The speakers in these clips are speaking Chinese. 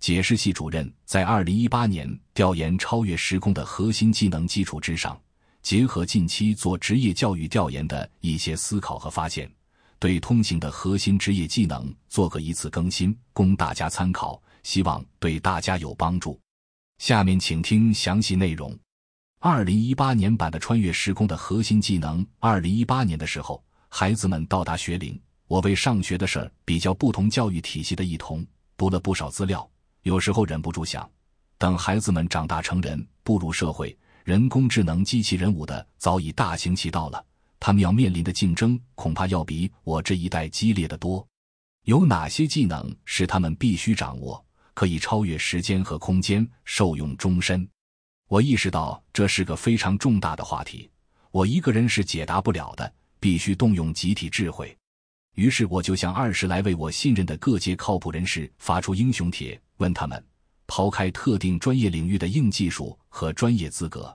解释系主任在二零一八年调研超越时空的核心技能基础之上，结合近期做职业教育调研的一些思考和发现，对通行的核心职业技能做个一次更新，供大家参考，希望对大家有帮助。下面请听详细内容。二零一八年版的穿越时空的核心技能。二零一八年的时候，孩子们到达学龄，我为上学的事儿比较不同教育体系的异同，读了不少资料。有时候忍不住想，等孩子们长大成人，步入社会，人工智能机器人舞的早已大行其道了。他们要面临的竞争，恐怕要比我这一代激烈的多。有哪些技能是他们必须掌握，可以超越时间和空间，受用终身？我意识到这是个非常重大的话题，我一个人是解答不了的，必须动用集体智慧。于是我就向二十来位我信任的各界靠谱人士发出英雄帖。问他们，抛开特定专业领域的硬技术和专业资格，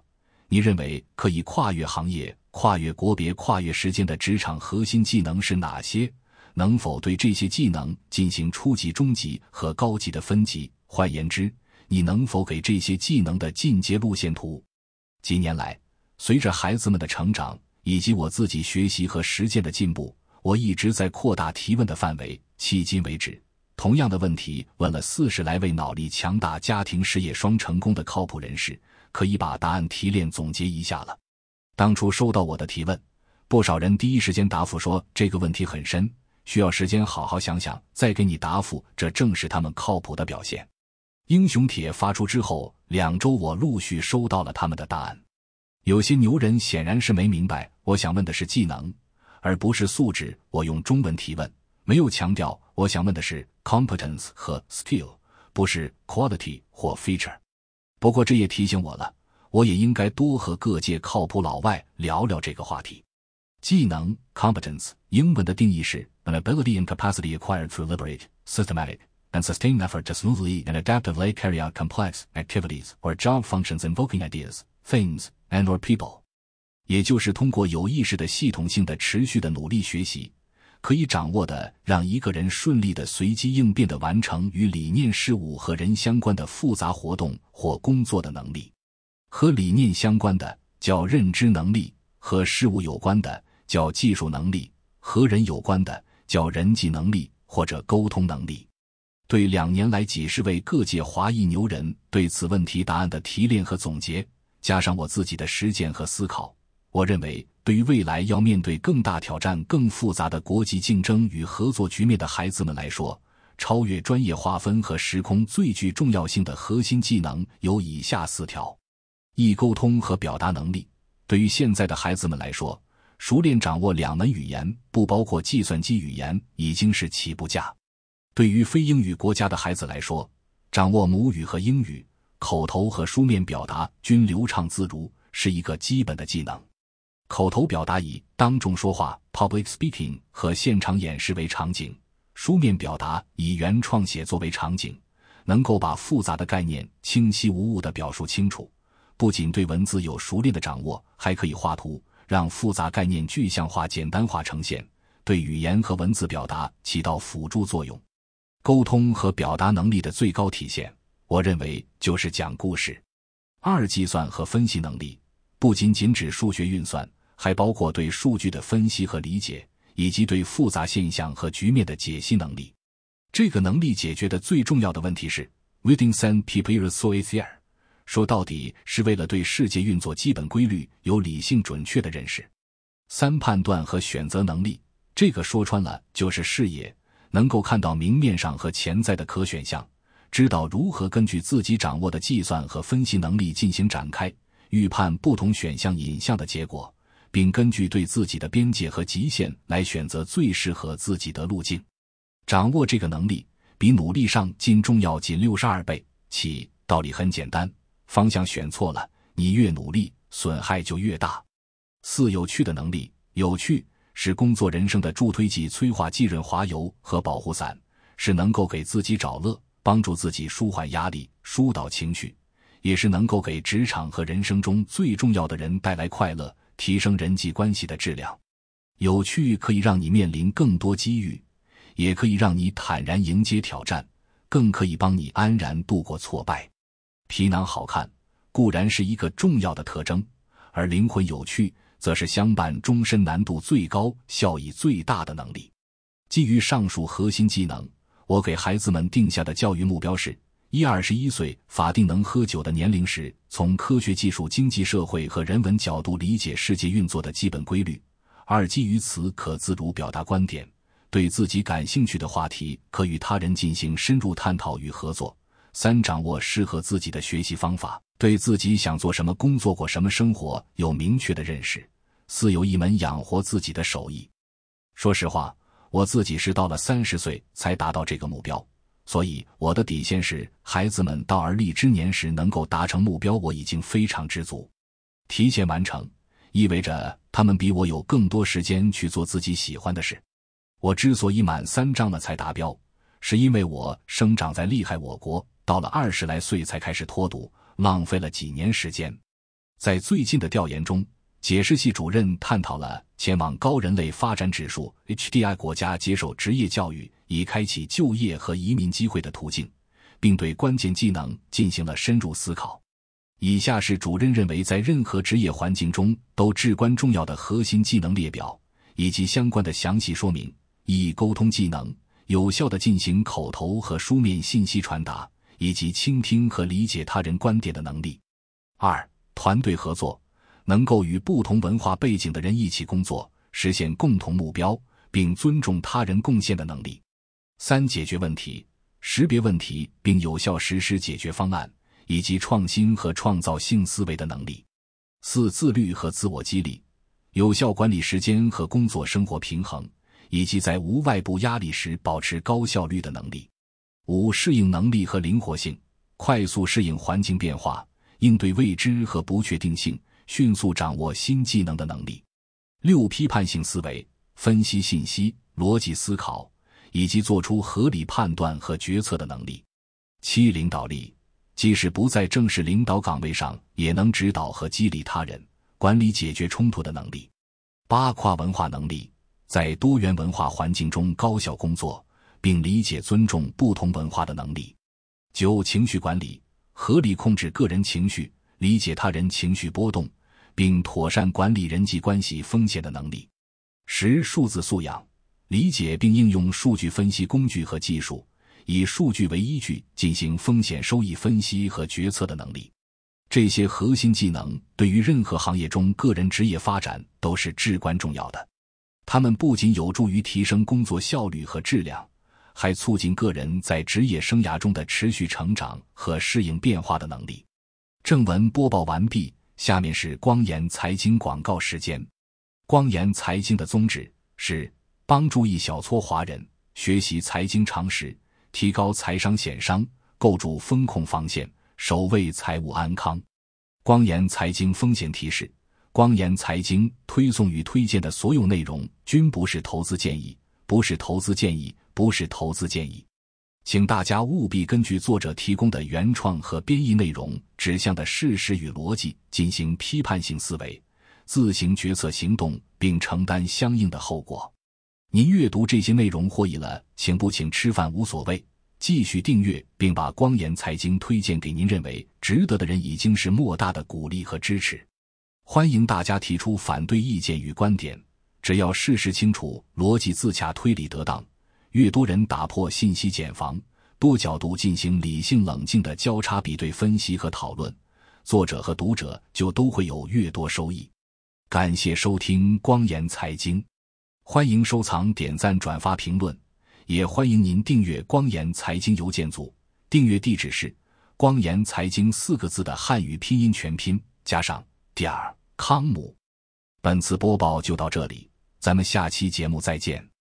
你认为可以跨越行业、跨越国别、跨越时间的职场核心技能是哪些？能否对这些技能进行初级、中级和高级的分级？换言之，你能否给这些技能的进阶路线图？几年来，随着孩子们的成长以及我自己学习和实践的进步，我一直在扩大提问的范围。迄今为止。同样的问题问了四十来位脑力强大、家庭事业双成功的靠谱人士，可以把答案提炼总结一下了。当初收到我的提问，不少人第一时间答复说这个问题很深，需要时间好好想想再给你答复。这正是他们靠谱的表现。英雄帖发出之后两周，我陆续收到了他们的答案。有些牛人显然是没明白，我想问的是技能，而不是素质。我用中文提问。没有强调，我想问的是 competence 和 skill，不是 quality 或 feature。不过这也提醒我了，我也应该多和各界靠谱老外聊聊这个话题。技能 competence 英文的定义是 an ability and capacity acquired through deliberate, systematic, and sustained effort to smoothly and adaptively carry out complex activities or job functions invoking ideas, things, and or people。 也就是通过有意识的、系统性的、持续的努力学习。可以掌握的，让一个人顺利的、随机应变的完成与理念、事物和人相关的复杂活动或工作的能力，和理念相关的叫认知能力，和事物有关的叫技术能力，和人有关的叫人际能力或者沟通能力。对两年来几十位各界华裔牛人对此问题答案的提炼和总结，加上我自己的实践和思考，我认为。对于未来要面对更大挑战、更复杂的国际竞争与合作局面的孩子们来说，超越专业划分和时空最具重要性的核心技能有以下四条：一、沟通和表达能力。对于现在的孩子们来说，熟练掌握两门语言（不包括计算机语言）已经是起步价；对于非英语国家的孩子来说，掌握母语和英语，口头和书面表达均流畅自如，是一个基本的技能。口头表达以当众说话 （public speaking） 和现场演示为场景，书面表达以原创写作为场景，能够把复杂的概念清晰无误地表述清楚。不仅对文字有熟练的掌握，还可以画图，让复杂概念具象化、简单化呈现，对语言和文字表达起到辅助作用。沟通和表达能力的最高体现，我认为就是讲故事。二、计算和分析能力，不仅仅指数学运算。还包括对数据的分析和理解，以及对复杂现象和局面的解析能力。这个能力解决的最重要的问题是：within some people so easier。说到底是为了对世界运作基本规律有理性准确的认识。三、判断和选择能力，这个说穿了就是视野，能够看到明面上和潜在的可选项，知道如何根据自己掌握的计算和分析能力进行展开，预判不同选项引向的结果。并根据对自己的边界和极限来选择最适合自己的路径。掌握这个能力，比努力上进重要近六十二倍。其道理很简单：方向选错了，你越努力，损害就越大。四有趣的能力，有趣是工作人生的助推剂、催化剂、润滑油和保护伞，是能够给自己找乐、帮助自己舒缓压力、疏导情绪，也是能够给职场和人生中最重要的人带来快乐。提升人际关系的质量，有趣可以让你面临更多机遇，也可以让你坦然迎接挑战，更可以帮你安然度过挫败。皮囊好看固然是一个重要的特征，而灵魂有趣则是相伴终身、难度最高、效益最大的能力。基于上述核心技能，我给孩子们定下的教育目标是。一二十一岁法定能喝酒的年龄时，从科学技术、经济社会和人文角度理解世界运作的基本规律；二基于此可自如表达观点，对自己感兴趣的话题可与他人进行深入探讨与合作；三掌握适合自己的学习方法，对自己想做什么工作、过什么生活有明确的认识；四有一门养活自己的手艺。说实话，我自己是到了三十岁才达到这个目标。所以，我的底线是，孩子们到而立之年时能够达成目标，我已经非常知足。提前完成，意味着他们比我有更多时间去做自己喜欢的事。我之所以满三张了才达标，是因为我生长在厉害我国，到了二十来岁才开始脱毒，浪费了几年时间。在最近的调研中。解释系主任探讨了前往高人类发展指数 （HDI） 国家接受职业教育，以开启就业和移民机会的途径，并对关键技能进行了深入思考。以下是主任认为在任何职业环境中都至关重要的核心技能列表，以及相关的详细说明：一、沟通技能，有效的进行口头和书面信息传达，以及倾听和理解他人观点的能力；二、团队合作。能够与不同文化背景的人一起工作，实现共同目标，并尊重他人贡献的能力；三、解决问题、识别问题并有效实施解决方案，以及创新和创造性思维的能力；四、自律和自我激励，有效管理时间和工作生活平衡，以及在无外部压力时保持高效率的能力；五、适应能力和灵活性，快速适应环境变化，应对未知和不确定性。迅速掌握新技能的能力，六批判性思维，分析信息、逻辑思考，以及做出合理判断和决策的能力。七领导力，即使不在正式领导岗位上，也能指导和激励他人，管理解决冲突的能力。八跨文化能力，在多元文化环境中高效工作，并理解尊重不同文化的能力。九情绪管理，合理控制个人情绪。理解他人情绪波动，并妥善管理人际关系风险的能力；十数字素养，理解并应用数据分析工具和技术，以数据为依据进行风险收益分析和决策的能力。这些核心技能对于任何行业中个人职业发展都是至关重要的。他们不仅有助于提升工作效率和质量，还促进个人在职业生涯中的持续成长和适应变化的能力。正文播报完毕，下面是光言财经广告时间。光言财经的宗旨是帮助一小撮华人学习财经常识，提高财商险商，构筑风控防线，守卫财务安康。光言财经风险提示：光言财经推送与推荐的所有内容均不是投资建议，不是投资建议，不是投资建议。请大家务必根据作者提供的原创和编译内容指向的事实与逻辑进行批判性思维，自行决策行动，并承担相应的后果。您阅读这些内容获益了，请不请吃饭无所谓，继续订阅并把光言财经推荐给您认为值得的人，已经是莫大的鼓励和支持。欢迎大家提出反对意见与观点，只要事实清楚、逻辑自洽、推理得当。越多人打破信息茧房，多角度进行理性冷静的交叉比对分析和讨论，作者和读者就都会有越多收益。感谢收听光言财经，欢迎收藏、点赞、转发、评论，也欢迎您订阅光言财经邮件组。订阅地址是“光言财经”四个字的汉语拼音全拼加上点儿康姆。本次播报就到这里，咱们下期节目再见。